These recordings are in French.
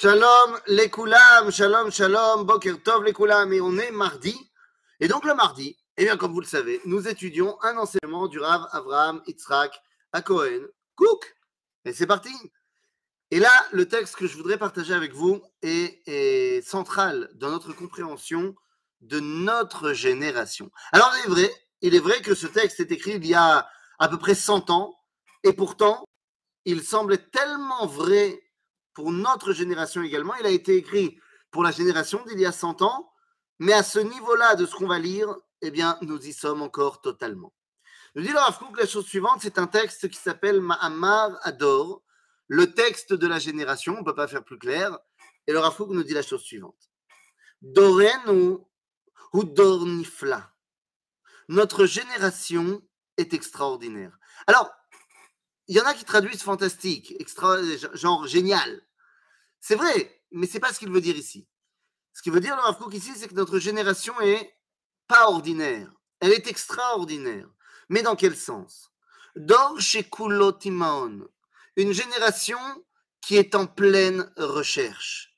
Shalom les koulam, shalom, shalom, boker tov les koulam. Et on est mardi. Et donc le mardi, eh bien comme vous le savez, nous étudions un enseignement du Rav Avraham Yitzhak à Cohen, Cook. Et c'est parti. Et là, le texte que je voudrais partager avec vous est, central dans notre compréhension de notre génération. Alors il est vrai, il est vrai que ce texte est écrit il y a à peu près 100 ans, et pourtant, il semble tellement vrai pour notre génération également. Il a été écrit pour la génération d'il y a 100 ans, mais à ce niveau-là de ce qu'on va lire, eh bien, nous y sommes encore totalement. Nous dit le Rav la chose suivante, c'est un texte qui s'appelle Ma'amar Ador, le texte de la génération, on ne peut pas faire plus clair, et le Rav nous dit la chose suivante. Dorenu ou Dornifla. Notre génération est extraordinaire. Alors, il y en a qui traduisent fantastique, extra, genre génial. C'est vrai, mais c'est pas ce qu'il veut dire ici. Ce qu'il veut dire le Rav ici, c'est que notre génération est pas ordinaire. Elle est extraordinaire. Mais dans quel sens? Dor chez Kulotimaon, une génération qui est en pleine recherche.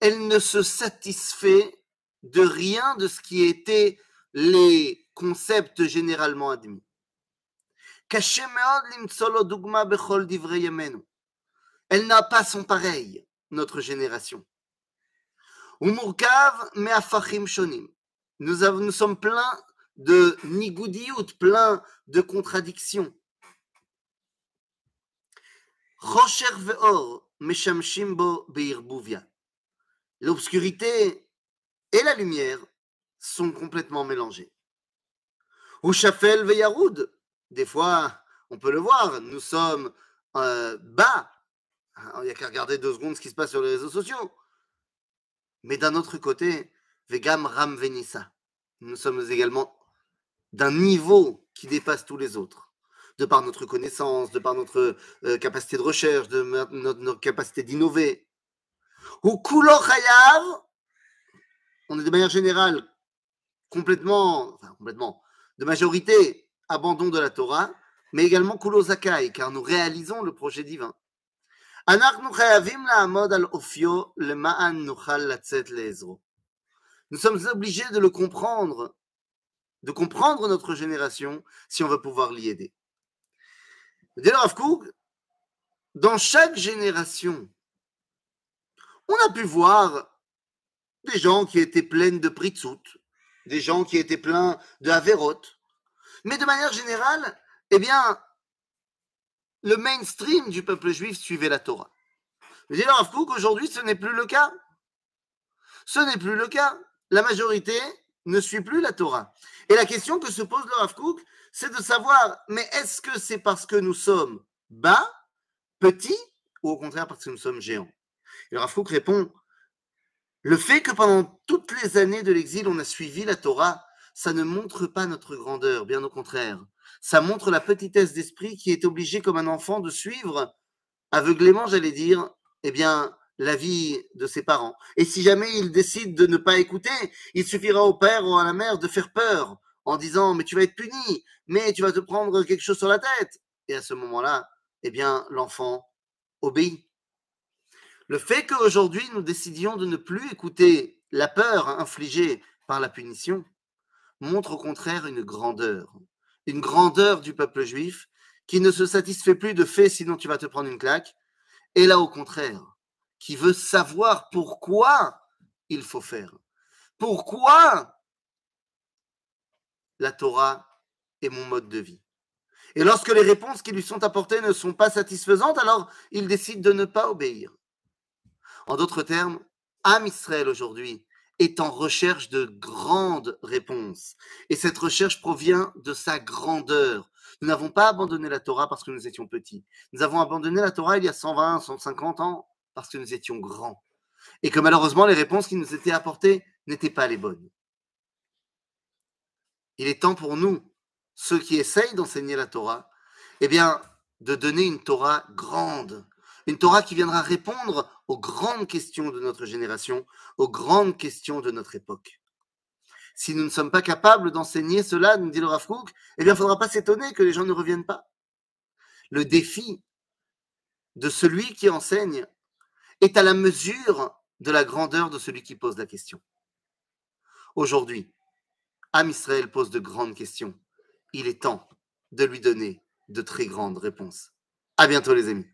Elle ne se satisfait de rien de ce qui était les concepts généralement admis. Elle n'a pas son pareil, notre génération. Nous, avons, nous sommes pleins de nigudiout, pleins de contradictions. L'obscurité et la lumière sont complètement mélangées. Ushafel veyaroud, des fois, on peut le voir, nous sommes euh, bas. Il n'y a qu'à regarder deux secondes ce qui se passe sur les réseaux sociaux. Mais d'un autre côté, Vegam Ram Venissa, nous sommes également d'un niveau qui dépasse tous les autres, de par notre connaissance, de par notre euh, capacité de recherche, de notre, capacité d'innover. Ou Hayav, on est de manière générale complètement, enfin complètement, de majorité abandon de la Torah, mais également Kulo Zakai, car nous réalisons le projet divin. Nous sommes obligés de le comprendre, de comprendre notre génération si on va pouvoir l'y aider. Dans chaque génération, on a pu voir des gens qui étaient pleins de pritzout, des gens qui étaient pleins de averot, mais de manière générale, eh bien, le mainstream du peuple juif suivait la Torah. Je dis alors qu'aujourd'hui, ce n'est plus le cas. Ce n'est plus le cas. La majorité ne suit plus la Torah. Et la question que se pose le Rav c'est de savoir, mais est-ce que c'est parce que nous sommes bas, petits, ou au contraire parce que nous sommes géants? Et le Rav répond, le fait que pendant toutes les années de l'exil, on a suivi la Torah, ça ne montre pas notre grandeur, bien au contraire. Ça montre la petitesse d'esprit qui est obligé comme un enfant de suivre aveuglément, j'allais dire, eh bien, la vie de ses parents. Et si jamais il décide de ne pas écouter, il suffira au père ou à la mère de faire peur en disant mais tu vas être puni, mais tu vas te prendre quelque chose sur la tête. Et à ce moment-là, eh bien, l'enfant obéit. Le fait qu'aujourd'hui nous décidions de ne plus écouter la peur infligée par la punition, montre au contraire une grandeur, une grandeur du peuple juif qui ne se satisfait plus de fait sinon tu vas te prendre une claque, et là au contraire, qui veut savoir pourquoi il faut faire. Pourquoi la Torah est mon mode de vie? Et lorsque les réponses qui lui sont apportées ne sont pas satisfaisantes, alors il décide de ne pas obéir. En d'autres termes, Am Israël aujourd'hui est en recherche de grandes réponses. Et cette recherche provient de sa grandeur. Nous n'avons pas abandonné la Torah parce que nous étions petits. Nous avons abandonné la Torah il y a 120, 150 ans parce que nous étions grands. Et que malheureusement, les réponses qui nous étaient apportées n'étaient pas les bonnes. Il est temps pour nous, ceux qui essayent d'enseigner la Torah, eh bien, de donner une Torah grande, une Torah qui viendra répondre grandes questions de notre génération, aux grandes questions de notre époque. Si nous ne sommes pas capables d'enseigner cela, nous dit le Rav eh bien, il ne faudra pas s'étonner que les gens ne reviennent pas. Le défi de celui qui enseigne est à la mesure de la grandeur de celui qui pose la question. Aujourd'hui, Am Israël pose de grandes questions. Il est temps de lui donner de très grandes réponses. À bientôt les amis.